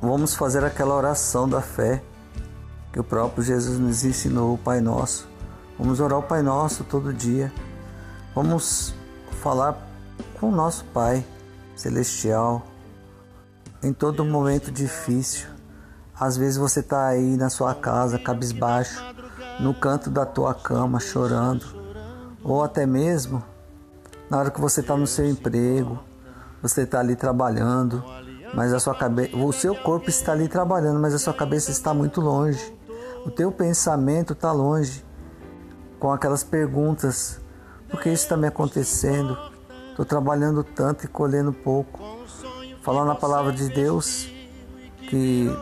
vamos fazer aquela oração da fé que o próprio Jesus nos ensinou, o Pai Nosso. Vamos orar o Pai Nosso todo dia. Vamos falar com o nosso Pai Celestial em todo momento difícil. Às vezes você está aí na sua casa, cabisbaixo, no canto da tua cama, chorando, ou até mesmo na hora que você está no seu emprego, você está ali trabalhando, mas a sua cabeça, o seu corpo está ali trabalhando, mas a sua cabeça está muito longe. O teu pensamento está longe, com aquelas perguntas: por que isso está me acontecendo? Estou trabalhando tanto e colhendo pouco. Falando a palavra de Deus que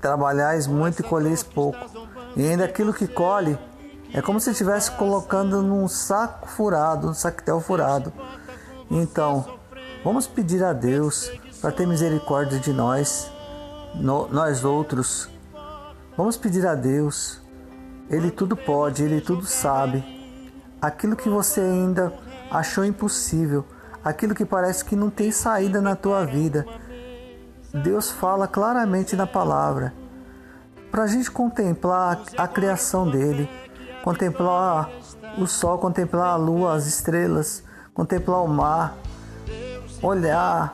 trabalhais muito e colheis pouco. E ainda aquilo que colhe é como se estivesse colocando num saco furado, um saquetel furado. Então, vamos pedir a Deus para ter misericórdia de nós, no, nós outros. Vamos pedir a Deus. Ele tudo pode, ele tudo sabe. Aquilo que você ainda achou impossível, aquilo que parece que não tem saída na tua vida, Deus fala claramente na palavra para a gente contemplar a criação dele, contemplar o sol, contemplar a lua, as estrelas, contemplar o mar, olhar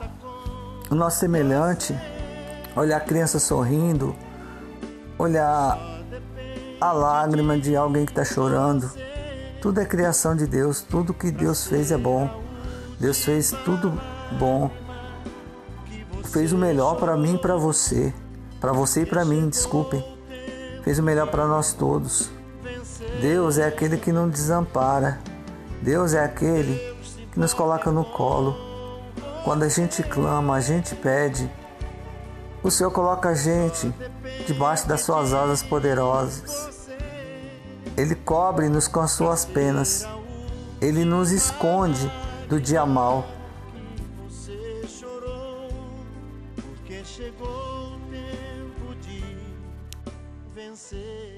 o nosso semelhante, olhar a criança sorrindo, olhar a lágrima de alguém que está chorando. Tudo é criação de Deus, tudo que Deus fez é bom. Deus fez tudo bom. Fez o melhor para mim e para você. Para você e para mim, desculpem. Fez o melhor para nós todos. Deus é aquele que não desampara. Deus é aquele que nos coloca no colo. Quando a gente clama, a gente pede. O Senhor coloca a gente debaixo das suas asas poderosas. Ele cobre-nos com as suas penas. Ele nos esconde do dia mal. chegou o tempo de vencer.